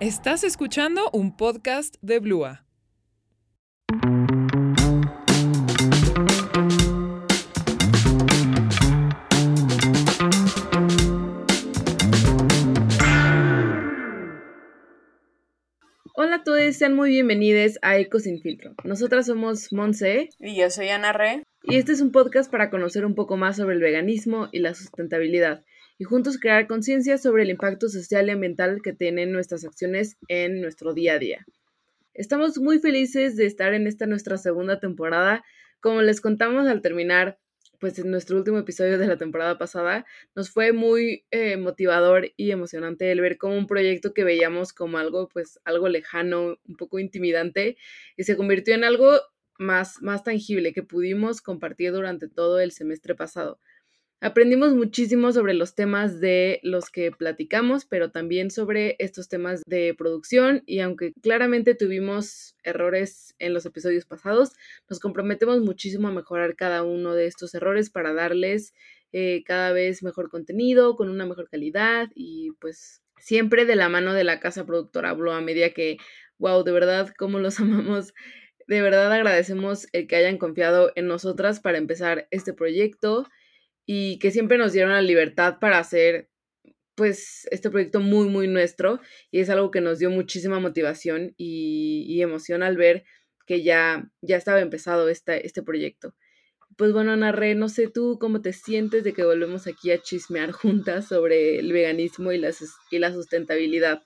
Estás escuchando un podcast de Blua. Hola a todos, sean muy bienvenidos a Eco Sin Filtro. Nosotras somos Monse. Y yo soy Ana Re. Y este es un podcast para conocer un poco más sobre el veganismo y la sustentabilidad y juntos crear conciencia sobre el impacto social y ambiental que tienen nuestras acciones en nuestro día a día. Estamos muy felices de estar en esta nuestra segunda temporada. Como les contamos al terminar pues en nuestro último episodio de la temporada pasada, nos fue muy eh, motivador y emocionante el ver como un proyecto que veíamos como algo, pues, algo lejano, un poco intimidante, y se convirtió en algo más, más tangible que pudimos compartir durante todo el semestre pasado. Aprendimos muchísimo sobre los temas de los que platicamos, pero también sobre estos temas de producción y aunque claramente tuvimos errores en los episodios pasados, nos comprometemos muchísimo a mejorar cada uno de estos errores para darles eh, cada vez mejor contenido, con una mejor calidad y pues siempre de la mano de la casa productora Blue a medida que, wow, de verdad, cómo los amamos. De verdad agradecemos el que hayan confiado en nosotras para empezar este proyecto y que siempre nos dieron la libertad para hacer pues este proyecto muy muy nuestro y es algo que nos dio muchísima motivación y, emoción al ver que ya, ya estaba empezado este proyecto. Pues bueno, Narré, no sé tú cómo te sientes de que volvemos aquí a chismear juntas sobre el veganismo y la, y la sustentabilidad.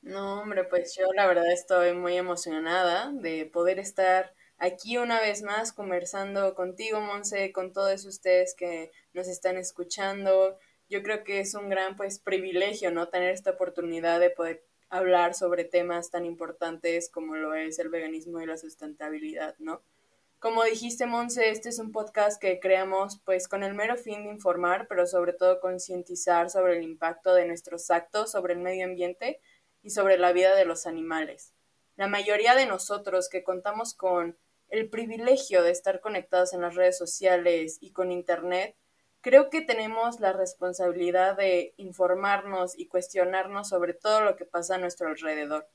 No, hombre, pues yo la verdad estoy muy emocionada de poder estar aquí una vez más conversando contigo, Monse, con todos ustedes que nos están escuchando. Yo creo que es un gran pues privilegio, ¿no? Tener esta oportunidad de poder hablar sobre temas tan importantes como lo es el veganismo y la sustentabilidad, ¿no? Como dijiste, Monse, este es un podcast que creamos pues con el mero fin de informar, pero sobre todo concientizar sobre el impacto de nuestros actos sobre el medio ambiente y sobre la vida de los animales. La mayoría de nosotros que contamos con el privilegio de estar conectados en las redes sociales y con Internet, creo que tenemos la responsabilidad de informarnos y cuestionarnos sobre todo lo que pasa a nuestro alrededor.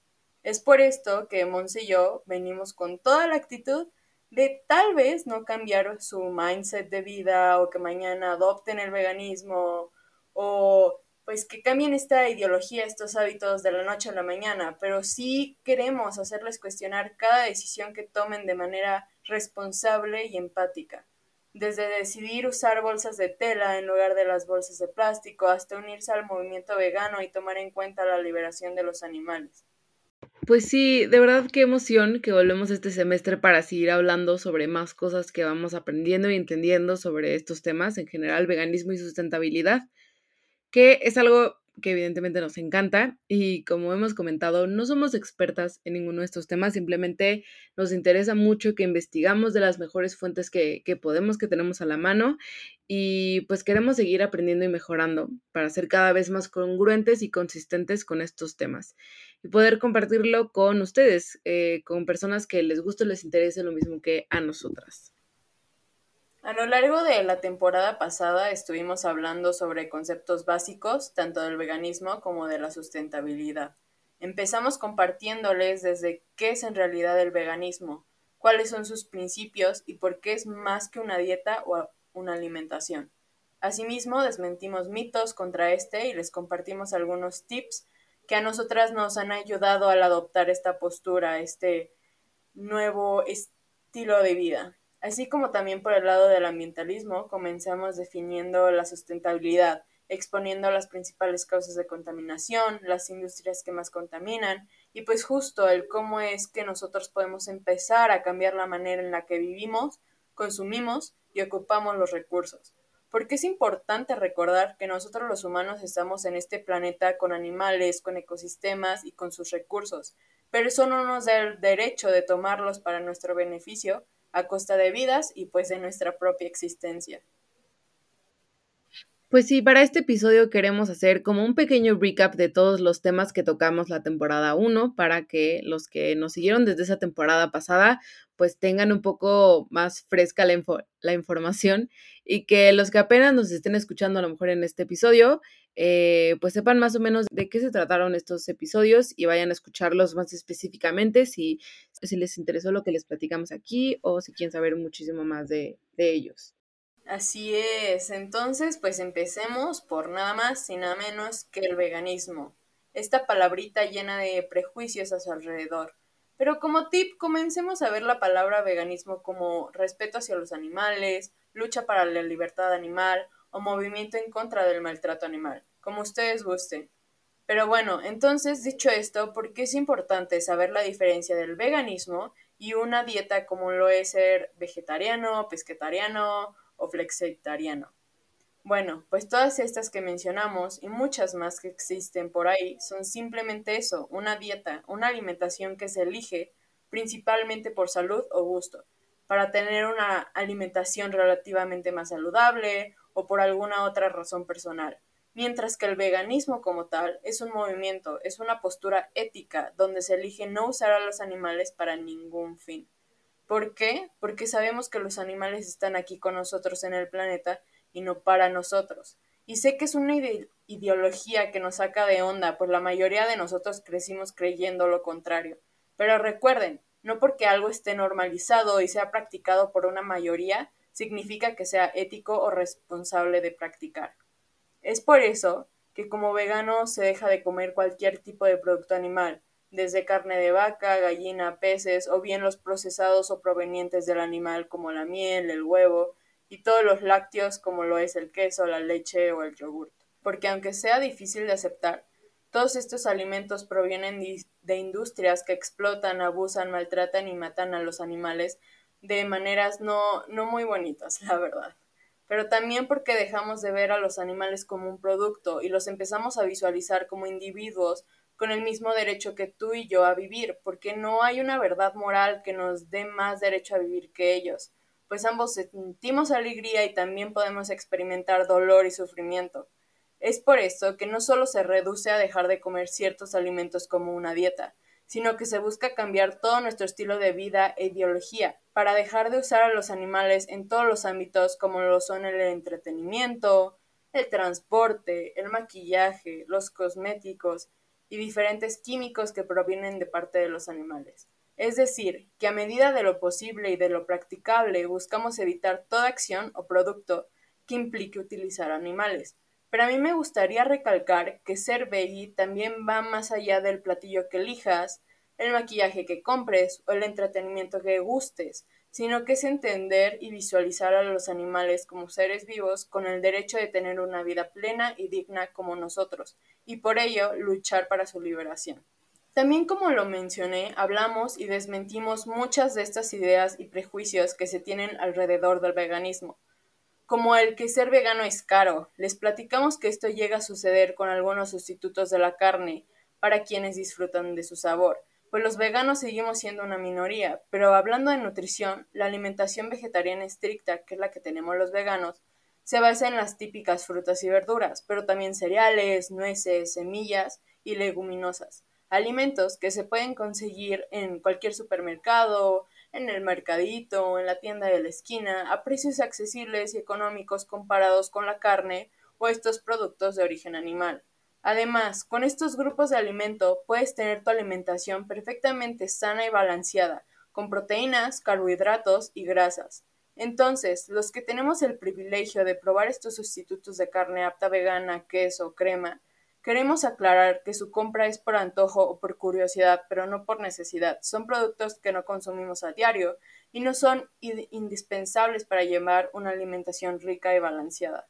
Es por esto que Monse y yo venimos con toda la actitud de tal vez no cambiar su mindset de vida o que mañana adopten el veganismo o pues que cambien esta ideología, estos hábitos de la noche a la mañana, pero sí queremos hacerles cuestionar cada decisión que tomen de manera responsable y empática. Desde decidir usar bolsas de tela en lugar de las bolsas de plástico hasta unirse al movimiento vegano y tomar en cuenta la liberación de los animales. Pues sí, de verdad qué emoción que volvemos este semestre para seguir hablando sobre más cosas que vamos aprendiendo y entendiendo sobre estos temas, en general veganismo y sustentabilidad que es algo que evidentemente nos encanta y como hemos comentado, no somos expertas en ninguno de estos temas, simplemente nos interesa mucho que investigamos de las mejores fuentes que, que, podemos, que tenemos a la mano y pues queremos seguir aprendiendo y mejorando para ser cada vez más congruentes y consistentes con estos temas y poder compartirlo con ustedes, eh, con personas que les guste les interese lo mismo que a nosotras. A lo largo de la temporada pasada estuvimos hablando sobre conceptos básicos tanto del veganismo como de la sustentabilidad. Empezamos compartiéndoles desde qué es en realidad el veganismo, cuáles son sus principios y por qué es más que una dieta o una alimentación. Asimismo, desmentimos mitos contra este y les compartimos algunos tips que a nosotras nos han ayudado al adoptar esta postura, este nuevo estilo de vida. Así como también por el lado del ambientalismo, comenzamos definiendo la sustentabilidad, exponiendo las principales causas de contaminación, las industrias que más contaminan y pues justo el cómo es que nosotros podemos empezar a cambiar la manera en la que vivimos, consumimos y ocupamos los recursos. Porque es importante recordar que nosotros los humanos estamos en este planeta con animales, con ecosistemas y con sus recursos, pero eso no nos da el derecho de tomarlos para nuestro beneficio, a costa de vidas y pues de nuestra propia existencia. Pues sí, para este episodio queremos hacer como un pequeño recap de todos los temas que tocamos la temporada 1 para que los que nos siguieron desde esa temporada pasada pues tengan un poco más fresca la, la información y que los que apenas nos estén escuchando a lo mejor en este episodio eh, pues sepan más o menos de qué se trataron estos episodios y vayan a escucharlos más específicamente si, si les interesó lo que les platicamos aquí o si quieren saber muchísimo más de, de ellos. Así es, entonces pues empecemos por nada más y nada menos que el veganismo, esta palabrita llena de prejuicios a su alrededor. Pero como tip, comencemos a ver la palabra veganismo como respeto hacia los animales, lucha para la libertad animal o movimiento en contra del maltrato animal, como ustedes gusten. Pero bueno, entonces dicho esto, ¿por qué es importante saber la diferencia del veganismo y una dieta como lo es ser vegetariano, pesquetariano o flexitariano. Bueno, pues todas estas que mencionamos y muchas más que existen por ahí son simplemente eso, una dieta, una alimentación que se elige principalmente por salud o gusto, para tener una alimentación relativamente más saludable o por alguna otra razón personal. Mientras que el veganismo como tal es un movimiento, es una postura ética donde se elige no usar a los animales para ningún fin. ¿Por qué? Porque sabemos que los animales están aquí con nosotros en el planeta y no para nosotros. Y sé que es una ideología que nos saca de onda, pues la mayoría de nosotros crecimos creyendo lo contrario. Pero recuerden, no porque algo esté normalizado y sea practicado por una mayoría, significa que sea ético o responsable de practicar. Es por eso que como vegano se deja de comer cualquier tipo de producto animal, desde carne de vaca, gallina, peces o bien los procesados o provenientes del animal como la miel, el huevo y todos los lácteos como lo es el queso, la leche o el yogurt. Porque aunque sea difícil de aceptar, todos estos alimentos provienen de industrias que explotan, abusan, maltratan y matan a los animales de maneras no, no muy bonitas, la verdad. Pero también porque dejamos de ver a los animales como un producto y los empezamos a visualizar como individuos con el mismo derecho que tú y yo a vivir, porque no hay una verdad moral que nos dé más derecho a vivir que ellos, pues ambos sentimos alegría y también podemos experimentar dolor y sufrimiento. Es por esto que no solo se reduce a dejar de comer ciertos alimentos como una dieta, sino que se busca cambiar todo nuestro estilo de vida e ideología, para dejar de usar a los animales en todos los ámbitos como lo son el entretenimiento, el transporte, el maquillaje, los cosméticos, y diferentes químicos que provienen de parte de los animales. Es decir, que a medida de lo posible y de lo practicable buscamos evitar toda acción o producto que implique utilizar animales. Pero a mí me gustaría recalcar que ser veggie también va más allá del platillo que elijas, el maquillaje que compres o el entretenimiento que gustes, sino que es entender y visualizar a los animales como seres vivos con el derecho de tener una vida plena y digna como nosotros, y por ello luchar para su liberación. También como lo mencioné, hablamos y desmentimos muchas de estas ideas y prejuicios que se tienen alrededor del veganismo, como el que ser vegano es caro. Les platicamos que esto llega a suceder con algunos sustitutos de la carne para quienes disfrutan de su sabor, pues los veganos seguimos siendo una minoría, pero hablando de nutrición, la alimentación vegetariana estricta, que es la que tenemos los veganos, se basa en las típicas frutas y verduras, pero también cereales, nueces, semillas y leguminosas, alimentos que se pueden conseguir en cualquier supermercado, en el mercadito, en la tienda de la esquina, a precios accesibles y económicos comparados con la carne o estos productos de origen animal. Además, con estos grupos de alimento puedes tener tu alimentación perfectamente sana y balanceada, con proteínas, carbohidratos y grasas. Entonces, los que tenemos el privilegio de probar estos sustitutos de carne apta vegana, queso, crema, queremos aclarar que su compra es por antojo o por curiosidad, pero no por necesidad. Son productos que no consumimos a diario y no son indispensables para llevar una alimentación rica y balanceada.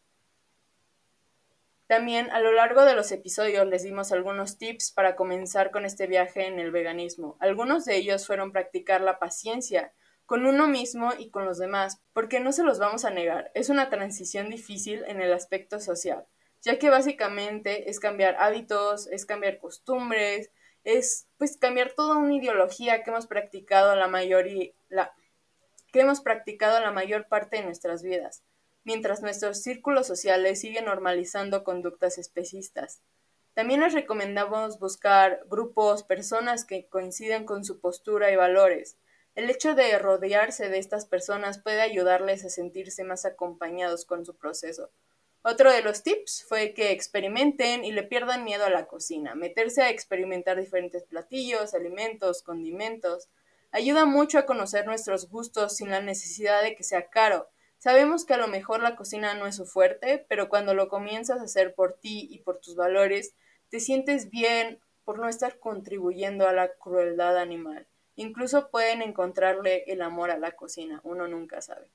También a lo largo de los episodios les dimos algunos tips para comenzar con este viaje en el veganismo. Algunos de ellos fueron practicar la paciencia con uno mismo y con los demás, porque no se los vamos a negar, es una transición difícil en el aspecto social, ya que básicamente es cambiar hábitos, es cambiar costumbres, es pues cambiar toda una ideología que hemos practicado la la, que hemos practicado la mayor parte de nuestras vidas. mientras nuestros círculos sociales siguen normalizando conductas especistas. También les recomendamos buscar grupos, personas que coinciden con su postura y valores. El hecho de rodearse de estas personas puede ayudarles a sentirse más acompañados con su proceso. Otro de los tips fue que experimenten y le pierdan miedo a la cocina. Meterse a experimentar diferentes platillos, alimentos, condimentos. Ayuda mucho a conocer nuestros gustos sin la necesidad de que sea caro. Sabemos que a lo mejor la cocina no es su fuerte, pero cuando lo comienzas a hacer por ti y por tus valores, te sientes bien por no estar contribuyendo a la crueldad animal. Incluso pueden encontrarle el amor a la cocina, uno nunca sabe.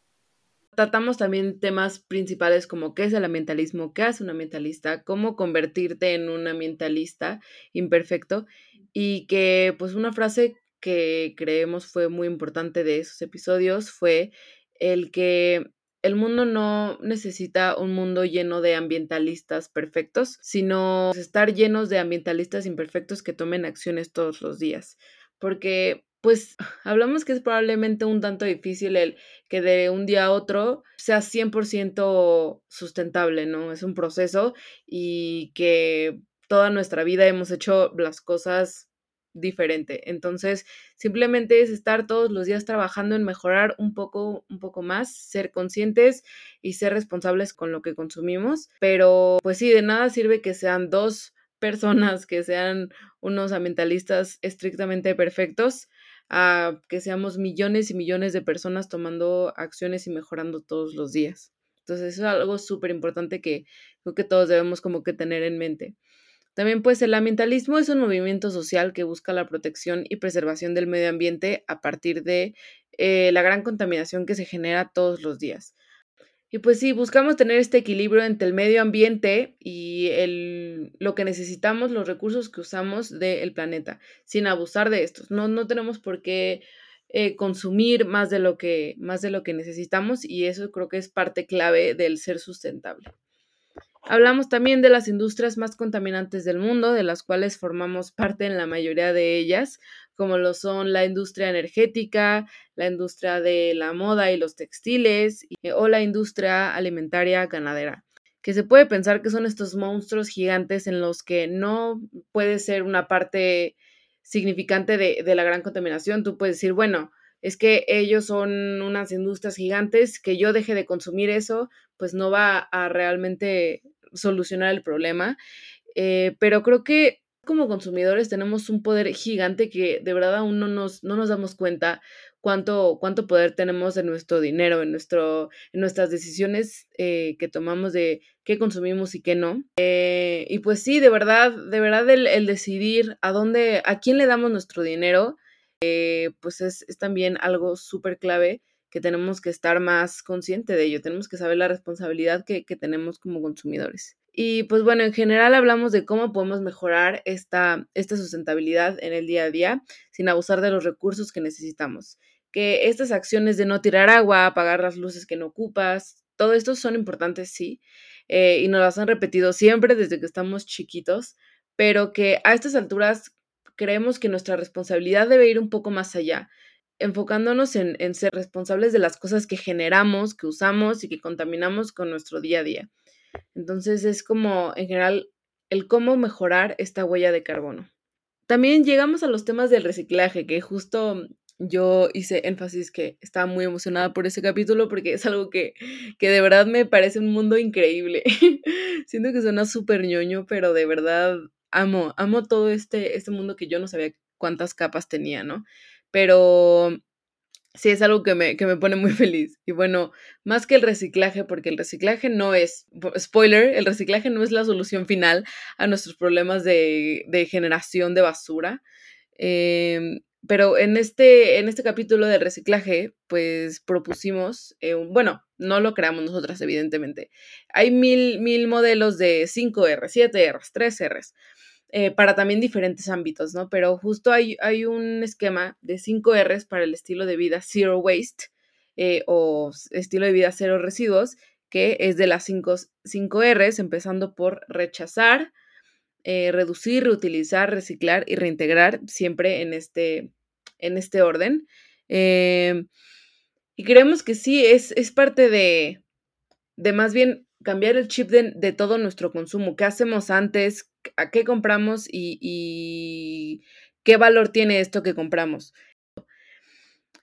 Tratamos también temas principales como qué es el ambientalismo, qué hace un ambientalista, cómo convertirte en un ambientalista imperfecto y que pues una frase que creemos fue muy importante de esos episodios fue el que el mundo no necesita un mundo lleno de ambientalistas perfectos, sino estar llenos de ambientalistas imperfectos que tomen acciones todos los días. Porque, pues, hablamos que es probablemente un tanto difícil el que de un día a otro sea 100% sustentable, ¿no? Es un proceso y que toda nuestra vida hemos hecho las cosas diferente. Entonces, simplemente es estar todos los días trabajando en mejorar un poco, un poco más, ser conscientes y ser responsables con lo que consumimos. Pero, pues sí, de nada sirve que sean dos personas, que sean unos ambientalistas estrictamente perfectos, a que seamos millones y millones de personas tomando acciones y mejorando todos los días. Entonces, eso es algo súper importante que creo que todos debemos como que tener en mente. También pues el ambientalismo es un movimiento social que busca la protección y preservación del medio ambiente a partir de eh, la gran contaminación que se genera todos los días. Y pues sí, buscamos tener este equilibrio entre el medio ambiente y el, lo que necesitamos, los recursos que usamos del planeta, sin abusar de estos. No, no tenemos por qué eh, consumir más de, lo que, más de lo que necesitamos y eso creo que es parte clave del ser sustentable. Hablamos también de las industrias más contaminantes del mundo, de las cuales formamos parte en la mayoría de ellas, como lo son la industria energética, la industria de la moda y los textiles, eh, o la industria alimentaria ganadera que se puede pensar que son estos monstruos gigantes en los que no puede ser una parte significante de, la gran contaminación. Tú puedes decir, bueno, es que ellos son unas industrias gigantes, que yo deje de consumir eso, pues no va a realmente solucionar el problema. Eh, pero creo que como consumidores tenemos un poder gigante que de verdad aún no nos, no nos damos cuenta cuánto, cuánto poder tenemos en nuestro dinero, en, nuestro, en nuestras decisiones eh, que tomamos de qué consumimos y qué no. Eh, y pues sí, de verdad, de verdad el, decidir a dónde, a quién le damos nuestro dinero, pues es, es también algo súper clave que tenemos que estar más consciente de ello, tenemos que saber la responsabilidad que, tenemos como consumidores. Y pues bueno, en general hablamos de cómo podemos mejorar esta, esta sustentabilidad en el día a día sin abusar de los recursos que necesitamos. Que estas acciones de no tirar agua, apagar las luces que no ocupas, todo esto son importantes, sí, eh, y nos las han repetido siempre desde que estamos chiquitos, pero que a estas alturas creemos que nuestra responsabilidad debe ir un poco más allá enfocándonos en, ser responsables de las cosas que generamos, que usamos y que contaminamos con nuestro día a día. Entonces es como, en general, el cómo mejorar esta huella de carbono. También llegamos a los temas del reciclaje, que justo yo hice énfasis que estaba muy emocionada por ese capítulo porque es algo que, que de verdad me parece un mundo increíble. Siento que suena súper ñoño, pero de verdad amo, amo todo este, este mundo que yo no sabía cuántas capas tenía, ¿no? pero sí es algo que me, pone muy feliz. Y bueno, más que el reciclaje, porque el reciclaje no es, spoiler, el reciclaje no es la solución final a nuestros problemas de, generación de basura. Em, pero en este, en este capítulo del reciclaje, pues propusimos, eh, bueno, no lo creamos nosotras, evidentemente. Hay mil, mil modelos de 5R, 7R, 3Rs. Eh, para también diferentes ámbitos, ¿no? Pero justo hay, hay un esquema de 5 Rs para el estilo de vida Zero Waste eh, o estilo de vida cero residuos, que es de las 5, 5 Rs, empezando por rechazar, eh, reducir, reutilizar, reciclar y reintegrar, siempre en este, en este orden. y creemos que sí, es, es parte de, de más bien cambiar el chip de, todo nuestro consumo. ¿Qué hacemos antes? ¿A qué compramos? Y, qué valor tiene esto que compramos.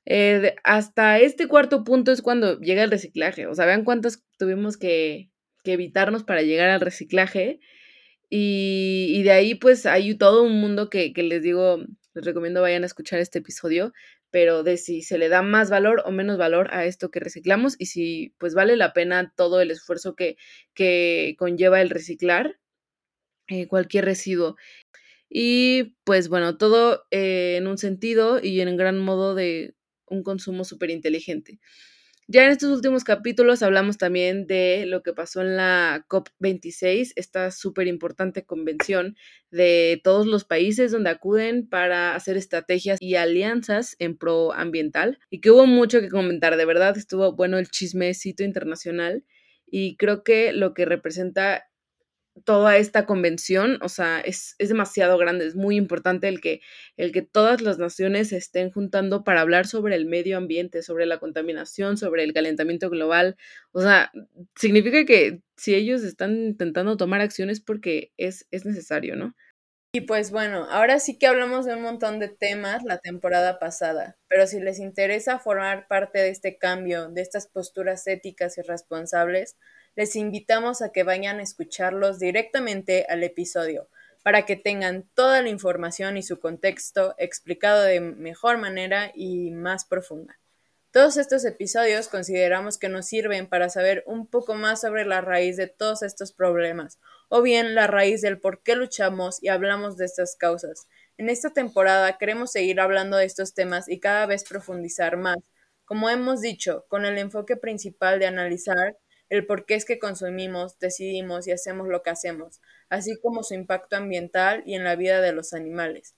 Eh, hasta este cuarto punto es cuando llega el reciclaje. O sea, vean cuántas tuvimos que, evitarnos para llegar al reciclaje. Y, de ahí pues hay todo un mundo que, les digo, les recomiendo vayan a escuchar este episodio, pero de si se le da más valor o menos valor a esto que reciclamos y si pues vale la pena todo el esfuerzo que conlleva el reciclar eh, cualquier residuo. Y pues bueno, todo eh, en un sentido y en gran modo de un consumo súper inteligente. Ya en estos últimos capítulos hablamos también de lo que pasó en la COP26, esta súper importante convención de todos los países donde acuden para hacer estrategias y alianzas en pro ambiental y que hubo mucho que comentar, de verdad estuvo bueno el chismecito internacional y creo que lo que representa toda esta convención, o sea, es, demasiado grande, es muy importante el que, el que todas las naciones se estén juntando para hablar sobre el medio ambiente, sobre la contaminación, sobre el calentamiento global. O sea, significa que si ellos están intentando tomar acciones porque es, es necesario, ¿no? Y pues bueno, ahora sí que hablamos de un montón de temas la temporada pasada, pero si les interesa formar parte de este cambio, de estas posturas éticas y responsables, les invitamos a que vayan a escucharlos directamente al episodio para que tengan toda la información y su contexto explicado de mejor manera y más profunda. Todos estos episodios consideramos que nos sirven para saber un poco más sobre la raíz de todos estos problemas, o bien la raíz del por qué luchamos y hablamos de estas causas. En esta temporada queremos seguir hablando de estos temas y cada vez profundizar más, como hemos dicho, con el enfoque principal de analizar el por qué es que consumimos, decidimos y hacemos lo que hacemos, así como su impacto ambiental y en la vida de los animales.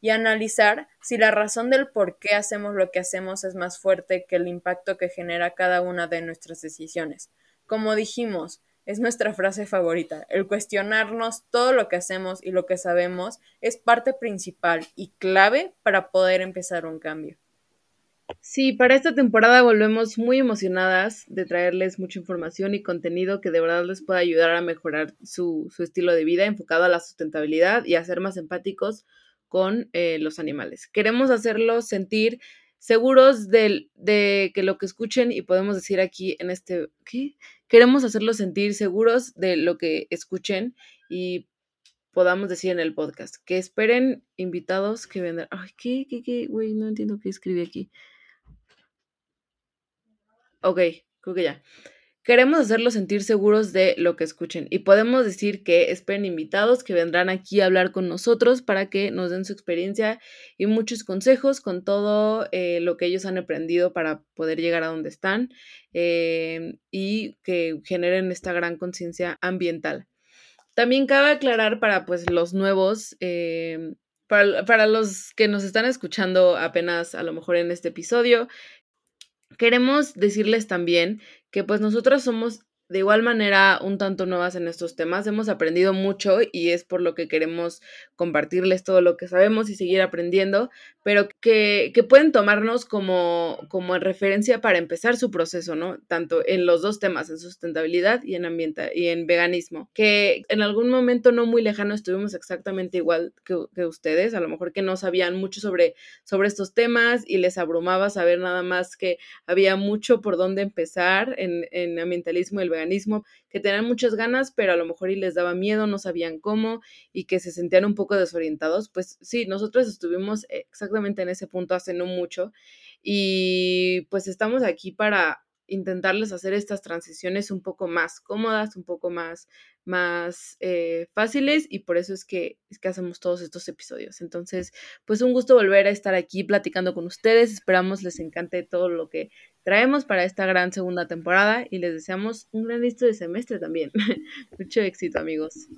Y analizar si la razón del por qué hacemos lo que hacemos es más fuerte que el impacto que genera cada una de nuestras decisiones. Como dijimos, es nuestra frase favorita. El cuestionarnos todo lo que hacemos y lo que sabemos es parte principal y clave para poder empezar un cambio. Sí, para esta temporada volvemos muy emocionadas de traerles mucha información y contenido que de verdad les pueda ayudar a mejorar su, estilo de vida enfocado a la sustentabilidad y a ser más empáticos con eh, los animales. Queremos hacerlos sentir seguros de, de, que lo que escuchen y podemos decir aquí en este, ¿qué? Queremos hacerlos sentir seguros de lo que escuchen y podamos decir en el podcast. Que esperen invitados que vendrán. Ay, ¿qué, qué, qué? Güey, no entiendo qué escribí aquí. Ok, creo que ya. Queremos hacerlos sentir seguros de lo que escuchen y podemos decir que esperen invitados que vendrán aquí a hablar con nosotros para que nos den su experiencia y muchos consejos con todo eh, lo que ellos han aprendido para poder llegar a donde están eh, y que generen esta gran conciencia ambiental. También cabe aclarar para pues los nuevos, eh, para, para los que nos están escuchando apenas a lo mejor en este episodio, Queremos decirles también que pues nosotros somos de igual manera un tanto nuevas en estos temas. Hemos aprendido mucho y es por lo que queremos compartirles todo lo que sabemos y seguir aprendiendo, pero que, que pueden tomarnos como, como referencia para empezar su proceso, ¿no? Tanto en los dos temas, en sustentabilidad y en ambiente y en veganismo, que en algún momento no muy lejano estuvimos exactamente igual que, que ustedes, a lo mejor que no sabían mucho sobre, sobre estos temas y les abrumaba saber nada más que había mucho por dónde empezar en, en ambientalismo y el veganismo, que tenían muchas ganas, pero a lo mejor y les daba miedo, no sabían cómo y que se sentían un poco desorientados. Pues sí, nosotros estuvimos exactamente en ese punto hace no mucho y pues estamos aquí para intentarles hacer estas transiciones un poco más cómodas, un poco más, más eh, fáciles y por eso es que, es que hacemos todos estos episodios. Entonces, pues un gusto volver a estar aquí platicando con ustedes. Esperamos les encante todo lo que traemos para esta gran segunda temporada y les deseamos un gran inicio de semestre también. Mucho éxito, amigos.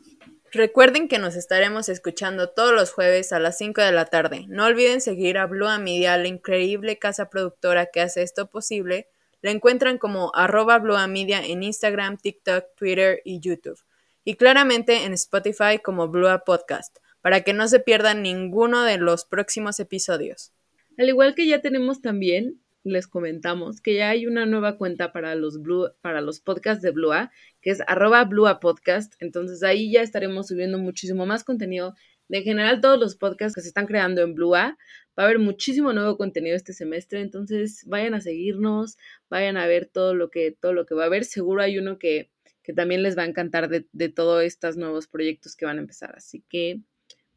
Recuerden que nos estaremos escuchando todos los jueves a las 5 de la tarde. No olviden seguir a Blue Media, la increíble casa productora que hace esto posible. La encuentran como arroba Blue Media en Instagram, TikTok, Twitter y YouTube. Y claramente en Spotify como Blue Podcast, para que no se pierdan ninguno de los próximos episodios. Al igual que ya tenemos también les comentamos que ya hay una nueva cuenta para los, Blue, para los podcasts de Blua, que es arroba Blua Podcast. Entonces ahí ya estaremos subiendo muchísimo más contenido. De en general, todos los podcasts que se están creando en Blua, va a haber muchísimo nuevo contenido este semestre. Entonces vayan a seguirnos, vayan a ver todo lo que, todo lo que va a haber. Seguro hay uno que, que también les va a encantar de, de todos estos nuevos proyectos que van a empezar. Así que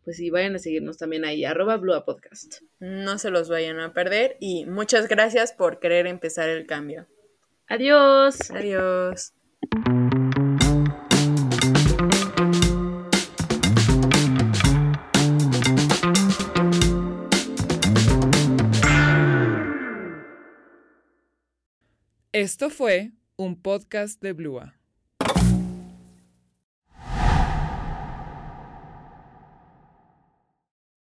pues sí, vayan a seguirnos también ahí, arroba Blue Podcast. No se los vayan a perder y muchas gracias por querer empezar el cambio. Adiós. Adiós. Esto fue un podcast de Blua.